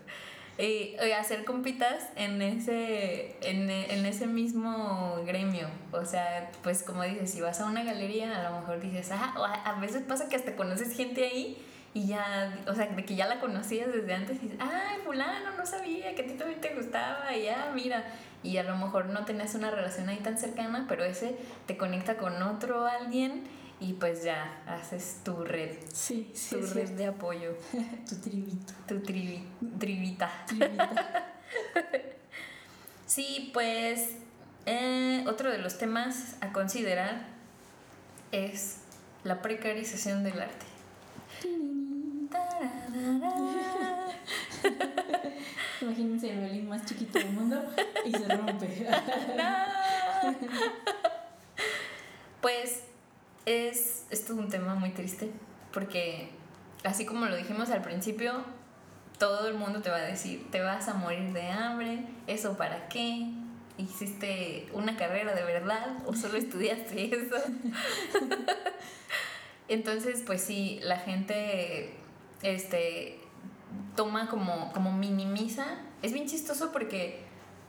Y oye, hacer compitas en ese, en, en ese mismo gremio. O sea, pues como dices, si vas a una galería, a lo mejor dices, ah, a veces pasa que hasta conoces gente ahí y ya, o sea, de que ya la conocías desde antes y dices, ay, fulano, no sabía que a ti también te gustaba, y ya, mira. Y a lo mejor no tenías una relación ahí tan cercana, pero ese te conecta con otro alguien y pues ya haces tu red, Sí, sí, tu red cierto. de apoyo, *laughs* tu tribito. tu trivi, trivita. tribita. *laughs* Sí, pues eh, otro de los temas a considerar es la precarización del arte. *laughs* Imagínense el violín más chiquito del mundo y se rompe. Pues es, es todo un tema muy triste porque así como lo dijimos al principio, todo el mundo te va a decir, te vas a morir de hambre, eso para qué, hiciste una carrera de verdad o solo estudiaste eso. *laughs* Entonces, pues sí, la gente este, toma como, como minimiza. Es bien chistoso porque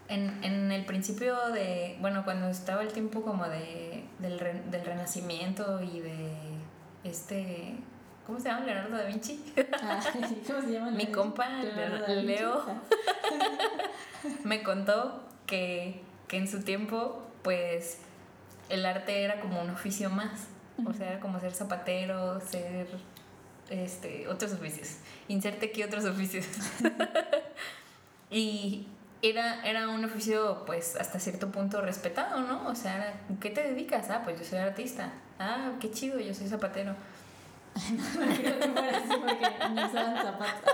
en, en el principio de, bueno, cuando estaba el tiempo como de, del, re- del renacimiento y de este, ¿cómo se llama? Leonardo da Vinci. Ay, *laughs* ¿Cómo se llama? Mi compa, Leonardo. Leo. *laughs* Me contó que, que en su tiempo, pues, el arte era como un oficio más. O sea, era como ser zapatero, ser este, otros oficios. Inserte aquí otros oficios. *laughs* y era, era un oficio, pues, hasta cierto punto respetado, ¿no? O sea, era, ¿qué te dedicas? Ah, pues yo soy artista. Ah, qué chido, yo soy zapatero. No creo que fuera así porque ni usaban zapatos.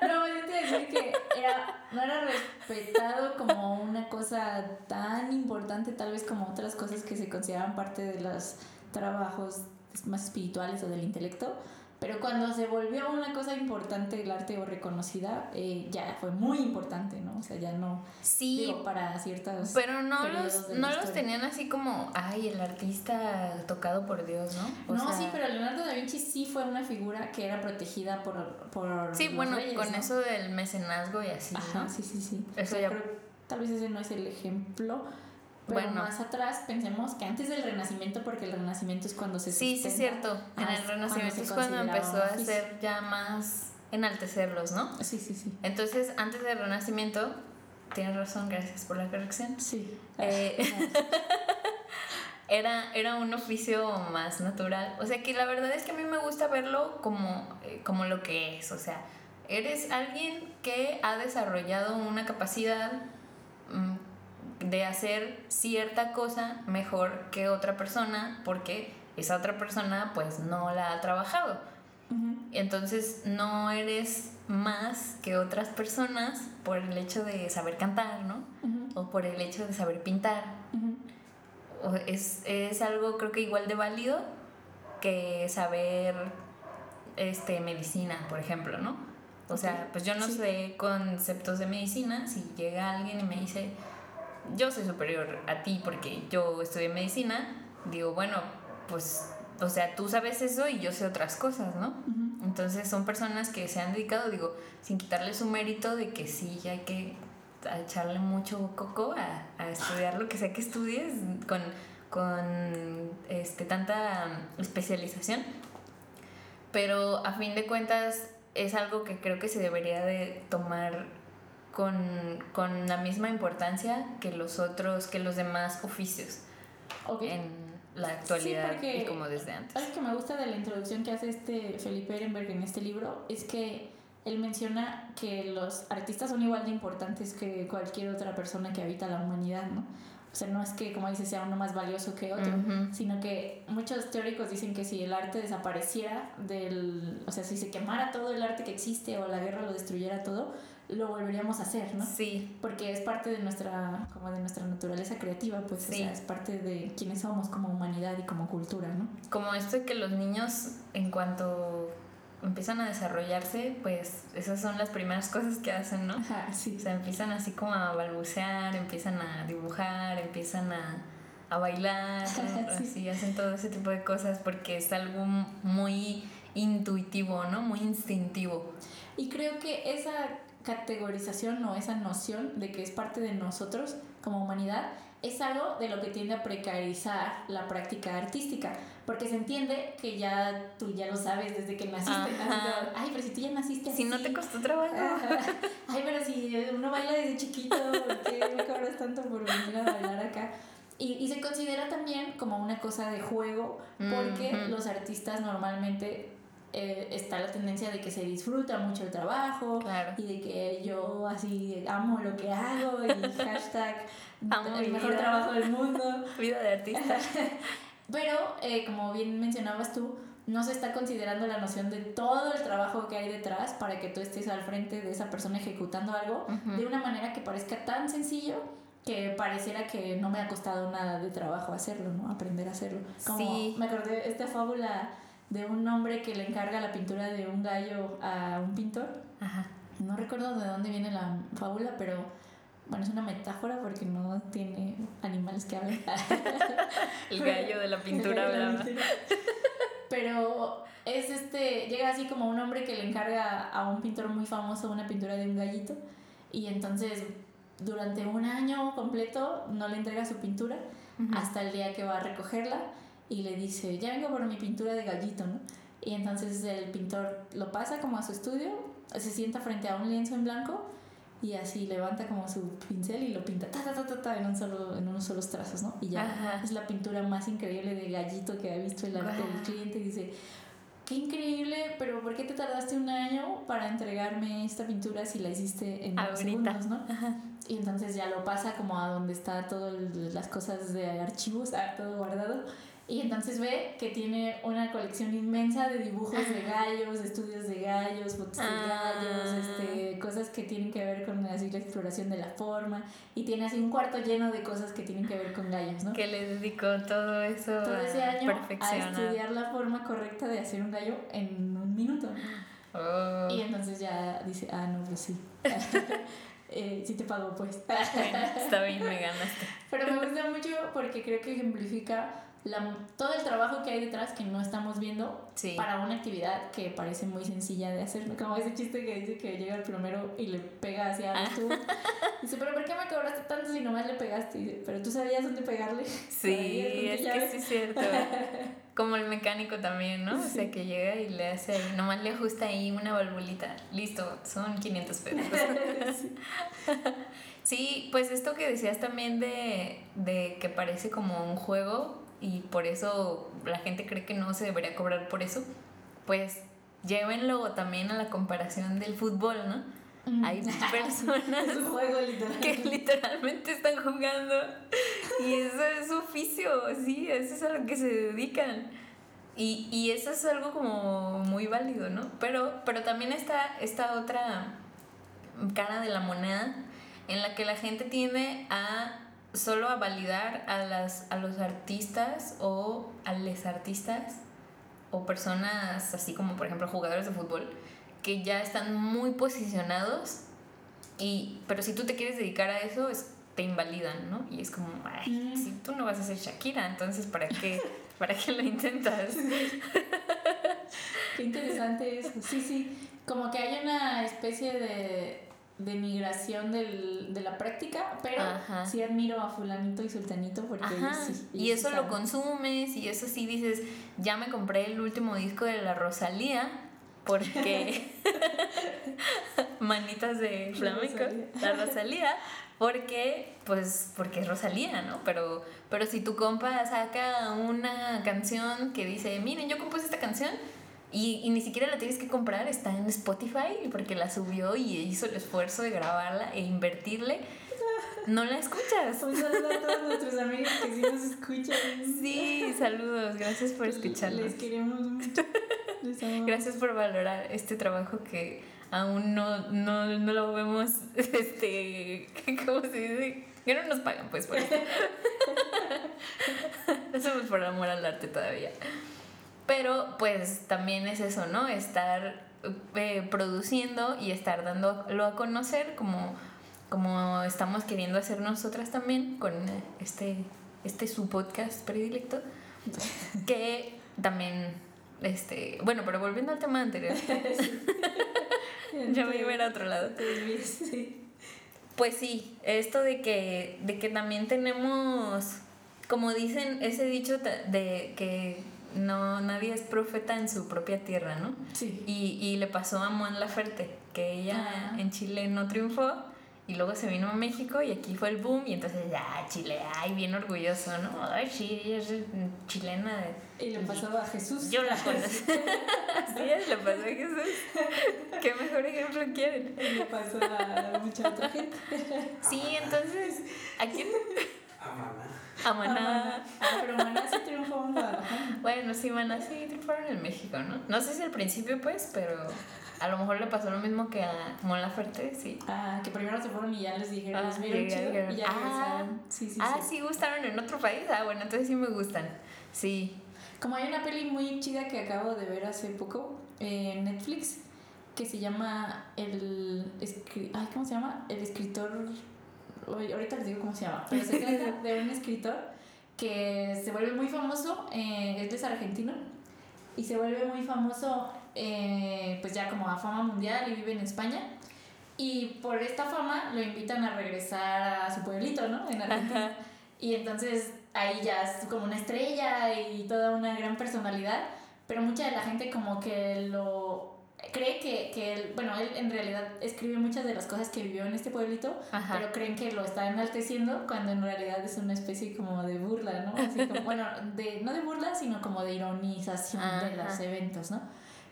No. No, yo te decir que era, no era respetado como una cosa tan importante, tal vez como otras cosas que se consideraban parte de los trabajos más espirituales o del intelecto. Pero cuando se volvió una cosa importante el arte o reconocida, eh, ya fue muy importante, ¿no? O sea, ya no. Sí, Digo, para ciertas. Pero no los, no los tenían así como, ay, el artista tocado por Dios, ¿no? O no, sea, sí, pero Leonardo da Vinci sí fue una figura que era protegida por, por Sí, los bueno, reyes, con ¿no? eso del mecenazgo y así, Ajá, ¿no? sí, sí, sí. Eso O sea, ya- creo- tal vez ese no es el ejemplo. Pero Bueno. más atrás pensemos que antes del Renacimiento, porque el Renacimiento es cuando se Sí, sí, es cierto. En ah, el Renacimiento es cuando empezó a ser ya más enaltecerlos, ¿no? Sí, sí, sí. Entonces, antes del Renacimiento, tienes razón, gracias por la corrección. Sí. Eh, *laughs* era, era un oficio más natural. O sea que la verdad es que a mí me gusta verlo como, eh, como lo que es. O sea, eres alguien que ha desarrollado una capacidad mm, de hacer cierta cosa mejor que otra persona porque esa otra persona pues no la ha trabajado. Entonces no eres más que otras personas por el hecho de saber cantar, ¿no? O por el hecho de saber pintar. O es, es algo creo que igual de válido que saber este medicina, por ejemplo, ¿no? O sea, pues yo no sí. sé conceptos de medicina, si llega alguien y me dice, yo soy superior a ti porque yo estudié medicina, digo, bueno, pues, o sea, tú sabes eso y yo sé otras cosas, ¿no? Entonces son personas que se han dedicado, digo, sin quitarle su mérito de que sí hay que echarle mucho coco a, a estudiar lo que sea que estudies con, con este, tanta especialización. Pero a fin de cuentas es algo que creo que se debería de tomar con, con la misma importancia que los otros, que los demás oficios. Ok. En, la actualidad porque y como desde antes. Algo que me gusta de la introducción que hace este Felipe Ehrenberg en este libro es que él menciona que los artistas son igual de importantes que cualquier otra persona que habita la humanidad, ¿no? O sea, no es que, como dice, sea uno más valioso que otro, Ujú. sino que muchos teóricos dicen que si el arte desapareciera del... O sea, si se quemara todo el arte que existe o la guerra lo destruyera todo, lo volveríamos a hacer, ¿no? Sí, Porque es parte de nuestra, como de nuestra naturaleza creativa, pues, o Sí. sea, es parte de quienes somos como humanidad y como cultura, ¿no? como esto de que los niños en cuanto empiezan a desarrollarse, pues esas son las primeras cosas que hacen, ¿no? Ajá, sí. O sea, empiezan así como a balbucear, empiezan a dibujar, empiezan a, a bailar, *laughs* Sí. así hacen todo ese tipo de cosas porque es algo muy intuitivo, ¿no? Muy instintivo. Y creo que esa categorización o esa noción de que es parte de nosotros como humanidad es algo de lo que tiende a precarizar la práctica artística, porque se entiende que ya tú ya lo sabes desde que naciste. Ay, pero si tú ya naciste Si no así. te costó trabajo. Ajá. Ay, pero si uno baila desde chiquito, ¿por qué me cobras tanto por venir a bailar acá? Y, y se considera también como una cosa de juego, porque los artistas normalmente eh, está la tendencia de que se disfruta mucho el trabajo Claro. y de que yo así amo lo que hago y *laughs* hashtag Amo el mejor vida. trabajo del mundo. *laughs* Vida de artista. *laughs* Pero, eh, como bien mencionabas tú, no se está considerando la noción de todo el trabajo que hay detrás para que tú estés al frente de esa persona ejecutando algo de una manera que parezca tan sencillo que pareciera que no me ha costado nada de trabajo hacerlo, ¿no? Aprender a hacerlo. Como Sí. me acordé de esta fábula de un hombre que le encarga la pintura de un gallo a un pintor. Ajá. No recuerdo de dónde viene la fábula, pero bueno, es una metáfora porque no tiene animales que hablen. *laughs* El gallo de la pintura hablaba. Pero es este, llega así como un hombre que le encarga a un pintor muy famoso una pintura de un gallito y entonces durante un año completo no le entrega su pintura hasta el día que va a recogerla y le dice, ya vengo por mi pintura de gallito, ¿no? Y entonces el pintor lo pasa como a su estudio, se sienta frente a un lienzo en blanco y así levanta como su pincel y lo pinta ta, ta, ta, ta, ta, en, un solo, en unos solos trazos, ¿no? Y ya Ajá. es la pintura más increíble de gallito que ha visto el arte del cliente. Y dice, qué increíble, pero ¿por qué te tardaste un año para entregarme esta pintura si la hiciste en unos segundos, no? Y entonces ya lo pasa como a donde está todas las cosas de archivos, ah, todo guardado. Y entonces ve que tiene una colección inmensa de dibujos de gallos, de estudios de gallos, fotos de Ah. gallos, este, cosas que tienen que ver con así, la exploración de la forma. Y tiene así un cuarto lleno de cosas que tienen que ver con gallos, ¿no? Que le dedicó todo eso Todo ese a año a estudiar la forma correcta de hacer un gallo en un minuto. Oh. Y entonces ya dice, ah, no, pues sí. *laughs* eh, sí te pago, pues. Está bien, me ganaste. Pero me gusta mucho porque creo que ejemplifica la, todo el trabajo que hay detrás que no estamos viendo Sí. para una actividad que parece muy sencilla de hacer. Como ese chiste que dice que llega el plomero y le pega hacia Ah. tubo. *laughs* Dice, pero ¿por qué me cobraste tanto si nomás le pegaste? Dice, pero tú sabías dónde pegarle. *laughs* Sí, es que llave". sí es cierto. *laughs* Como el mecánico también, ¿no? O sea, que llega y le hace ahí, nomás le ajusta ahí una valvulita. Listo, son 500 pesos. Sí. Sí, pues esto que decías también de, de que parece como un juego y por eso la gente cree que no se debería cobrar por eso, pues llévenlo también a la comparación del fútbol, ¿no? Mm. Hay *laughs* personas Es un juego literal. que literalmente están jugando y eso es su oficio, sí, eso es a lo que se dedican. Y, y eso es algo como muy válido, ¿no? Pero, pero también está esta otra cara de la moneda en la que la gente tiende a solo a validar a, las, a los artistas o a les artistas o personas así como por ejemplo jugadores de fútbol que ya están muy posicionados y pero si tú te quieres dedicar a eso es, te invalidan, ¿no? Y es como, ay, Mm. si tú no vas a ser Shakira, entonces ¿para qué, *laughs* ¿para qué lo intentas? Qué interesante eso. Sí, sí. Como que hay una especie de, de migración del, de la práctica, pero Ajá. sí admiro a fulanito y sultanito porque ellos y eso lo consumes y eso sí dices, ya me compré el último disco de la Rosalía porque *laughs* manitas de flamenco, la Rosalía, Porque, pues, porque es Rosalía, ¿no? Pero, pero si tu compa saca una canción que dice, miren, yo compuse esta canción y, y ni siquiera la tienes que comprar, está en Spotify porque la subió y hizo el esfuerzo de grabarla e invertirle, no la escuchas. Un saludo a todos nuestros amigos que sí nos escuchan. Sí, saludos, gracias por escucharnos. Les queremos mucho. Les. Gracias por valorar este trabajo que aún no, no, no lo vemos, *laughs* este, *laughs* ¿cómo se dice? Que no nos pagan pues por hacemos *laughs* por amor al arte todavía. Pero pues también es eso, ¿no? Estar eh, produciendo y estar dándolo a conocer como, como estamos queriendo hacer nosotras también con este, este su podcast predilecto. *laughs* Que también, este, bueno, pero volviendo al tema anterior. *laughs* *laughs* Ya me iba a ir a otro lado. Sí. Pues sí, esto de que, de que también tenemos, como dicen, ese dicho de que no nadie es profeta en su propia tierra, ¿no? Sí. Y, y le pasó a Mon Laferte, que ella Ah. en Chile no triunfó y luego se vino a México y aquí fue el boom y entonces ya Chile, ay, bien orgulloso, ¿no? Ay, sí, ella es chilena. de- Y le pasó a Jesús. Yo la conozco. *laughs* sí, le pasó a Jesús. ¿Qué mejor ejemplo quieren? Y le pasó a mucha otra gente. Sí, entonces, ¿a quién? A Maná. A Maná. Ah, pero Maná sí triunfó en Guadalajara. Bueno, sí, Maná sí triunfaron en México, ¿no? No sé si al principio, pues, pero a lo mejor le pasó lo mismo que a Mon Laferte, sí. Ah, que primero se fueron y ya les dijeron, Ah, les vieron ya chido dijeron, y ya ah. Sí, sí, ah, sí. sí gustaron en otro país. Ah, bueno, entonces sí me gustan. Sí. Como hay una peli muy chida que acabo de ver hace poco en Netflix que se llama el ay, ¿cómo se llama? El escritor Oye, ahorita les digo cómo se llama, pero se trata *laughs* de un escritor que se vuelve muy famoso, eh, es de argentino y se vuelve muy famoso eh, pues ya como a fama mundial y vive en España y por esta fama lo invitan a regresar a su pueblito, ¿no? En Argentina. Ajá. Y entonces ahí ya es como una estrella y toda una gran personalidad, pero mucha de la gente como que lo cree que, que él, bueno, él en realidad escribe muchas de las cosas que vivió en este pueblito, Ajá. pero creen que lo está enalteciendo cuando en realidad es una especie como de burla, ¿no? Así como, *laughs* bueno, de, no de burla, sino como de ironización de los eventos, ¿no?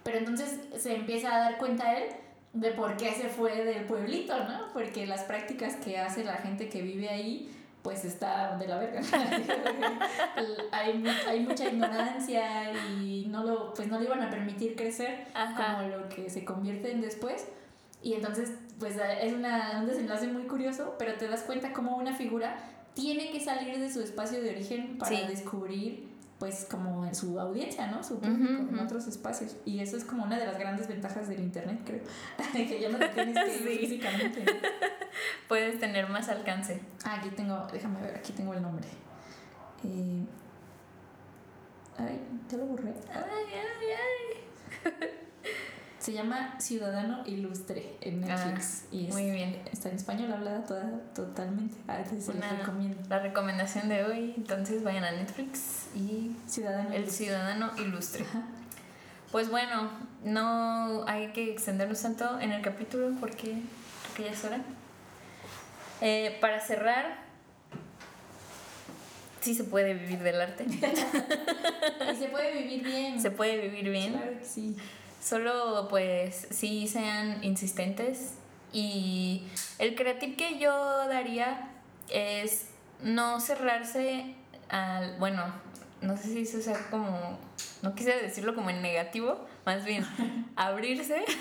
Pero entonces se empieza a dar cuenta él de por qué se fue del pueblito, ¿no? Porque las prácticas que hace la gente que vive ahí, pues está de la verga. *laughs* hay, hay mucha ignorancia y no lo, pues no le iban a permitir crecer Ajá. como lo que se convierte en después. Y entonces, pues es una, un desenlace muy curioso, pero te das cuenta cómo una figura tiene que salir de su espacio de origen para Sí. descubrir, pues, como en su audiencia, ¿no? Su público Ujú, en ujú. otros espacios. Y eso es como una de las grandes ventajas del Internet, creo. *laughs* que ya no te tienes que ir *laughs* Sí. físicamente. *laughs* Puedes tener más alcance. Ah, aquí tengo, déjame ver, aquí tengo el nombre. Eh, ay, ya lo borré. Ay, ay, ay. *laughs* Se llama Ciudadano Ilustre en Netflix. y es- Ah, Muy bien. está en español hablada toda, totalmente. Ah, les recomiendo. La recomendación de hoy, entonces vayan a Netflix y Ciudadano El Ilustre. Ciudadano Ilustre. Ajá. Pues bueno, no hay que extendernos tanto en el capítulo porque porque ya es hora. Eh, para cerrar, sí se puede vivir del arte. *laughs* Y se puede vivir bien. se puede vivir bien. Claro que sí. Solo pues sí sean insistentes y el creativo que yo daría es no cerrarse al, bueno, no sé si eso sea como, no quise decirlo como en negativo, más bien *laughs* abrirse, *laughs*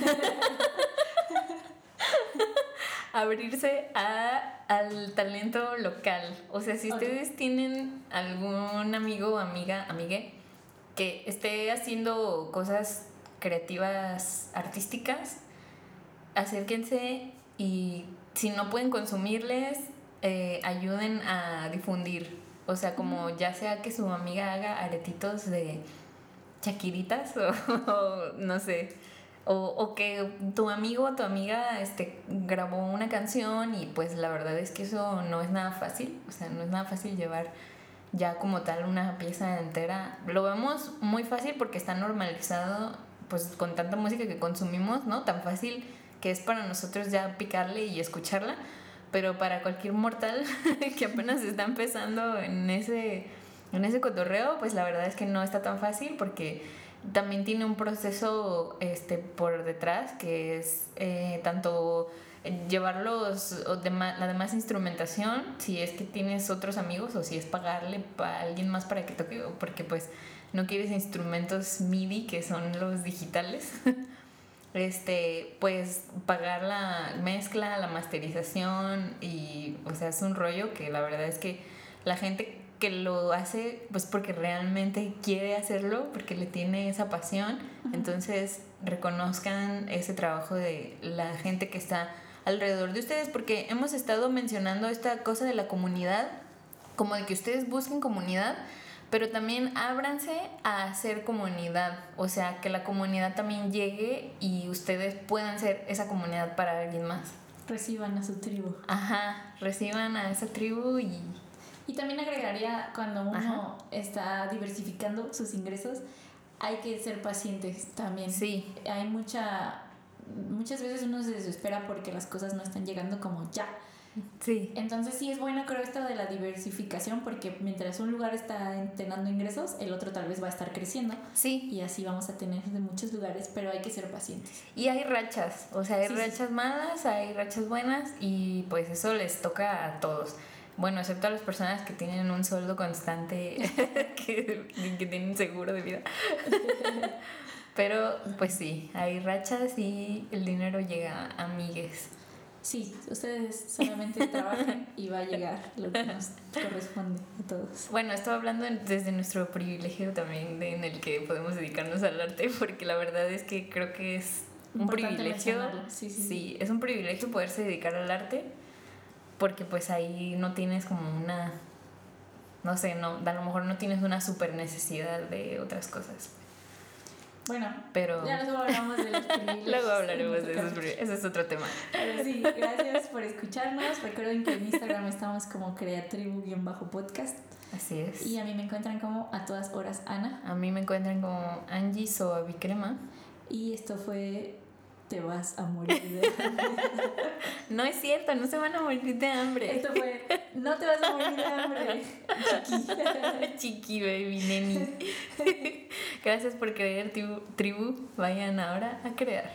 abrirse a, al talento local. O sea, si ustedes tienen algún amigo amiga, amigue, que esté haciendo cosas creativas artísticas, acérquense y si no pueden consumirles, eh, ayuden a difundir. O sea, como ya sea que su amiga haga aretitos de chaquiritas *laughs* o, o no sé. O, o que tu amigo o tu amiga este, grabó una canción y pues la verdad es que eso no es nada fácil. O sea, no es nada fácil llevar ya como tal una pieza entera. Lo vemos muy fácil porque está normalizado pues con tanta música que consumimos, ¿no? Tan fácil que es para nosotros ya picarle y escucharla. pero para cualquier mortal *laughs* que apenas está empezando en ese, en ese cotorreo, pues la verdad es que no está tan fácil porque también tiene un proceso este, por detrás que es eh, tanto llevar los, o la demás instrumentación, si es que tienes otros amigos o si es pagarle a alguien más para que toque, porque pues no quieres instrumentos MIDI que son los digitales. *laughs* este, pues pagar la mezcla, la masterización y, o sea, es un rollo que la verdad es que la gente que lo hace, pues porque realmente quiere hacerlo, porque le tiene esa pasión, entonces reconozcan ese trabajo de la gente que está alrededor de ustedes, porque hemos estado mencionando esta cosa de la comunidad, como de que ustedes busquen comunidad, pero también ábranse a hacer comunidad, o sea, que la comunidad también llegue y ustedes puedan ser esa comunidad para alguien más. Reciban a su tribu. Ajá, reciban a esa tribu y... Y también agregaría, cuando uno Ajá. está diversificando sus ingresos, hay que ser pacientes también. Sí, Hay mucha... Muchas veces uno se desespera porque las cosas no están llegando como ya. sí. Entonces sí es bueno creo esto de la diversificación porque mientras un lugar está teniendo ingresos, el otro tal vez va a estar creciendo Sí, y así vamos a tener de muchos lugares, pero hay que ser pacientes. y hay rachas, o sea, hay Sí, sí. rachas malas, hay rachas buenas y pues eso les toca a todos. Bueno, excepto a las personas que tienen un sueldo constante, *laughs* que, que tienen seguro de vida. *laughs* Pero pues sí, hay rachas y el dinero llega a amigues. Sí, ustedes solamente *laughs* trabajan y va a llegar lo que nos corresponde a todos. Bueno, estoy hablando desde nuestro privilegio también de- en el que podemos dedicarnos al arte, porque la verdad es que creo que es un Importante privilegio. sí, sí, sí. es un privilegio poderse dedicar al arte, porque pues ahí no tienes como una, no sé, no, a lo mejor no tienes una super necesidad de otras cosas, Bueno, pero ya luego hablamos de los *laughs* privilegios. luego hablaremos de esos privilegios, ese es otro tema. Pero sí, gracias por escucharnos. Recuerden que en Instagram estamos como creatribu-podcast Así es. y a mí me encuentran como a todas horas Ana. A mí me encuentran como Angie Soavicrema. Y esto fue Te vas a morir de *laughs* No es cierto, no se van a morir de hambre. Esto fue No te vas a morir de hambre, chiqui. *laughs* Chiqui baby neni. *laughs* Gracias por creer, tribu. tribu. Vayan ahora a crear.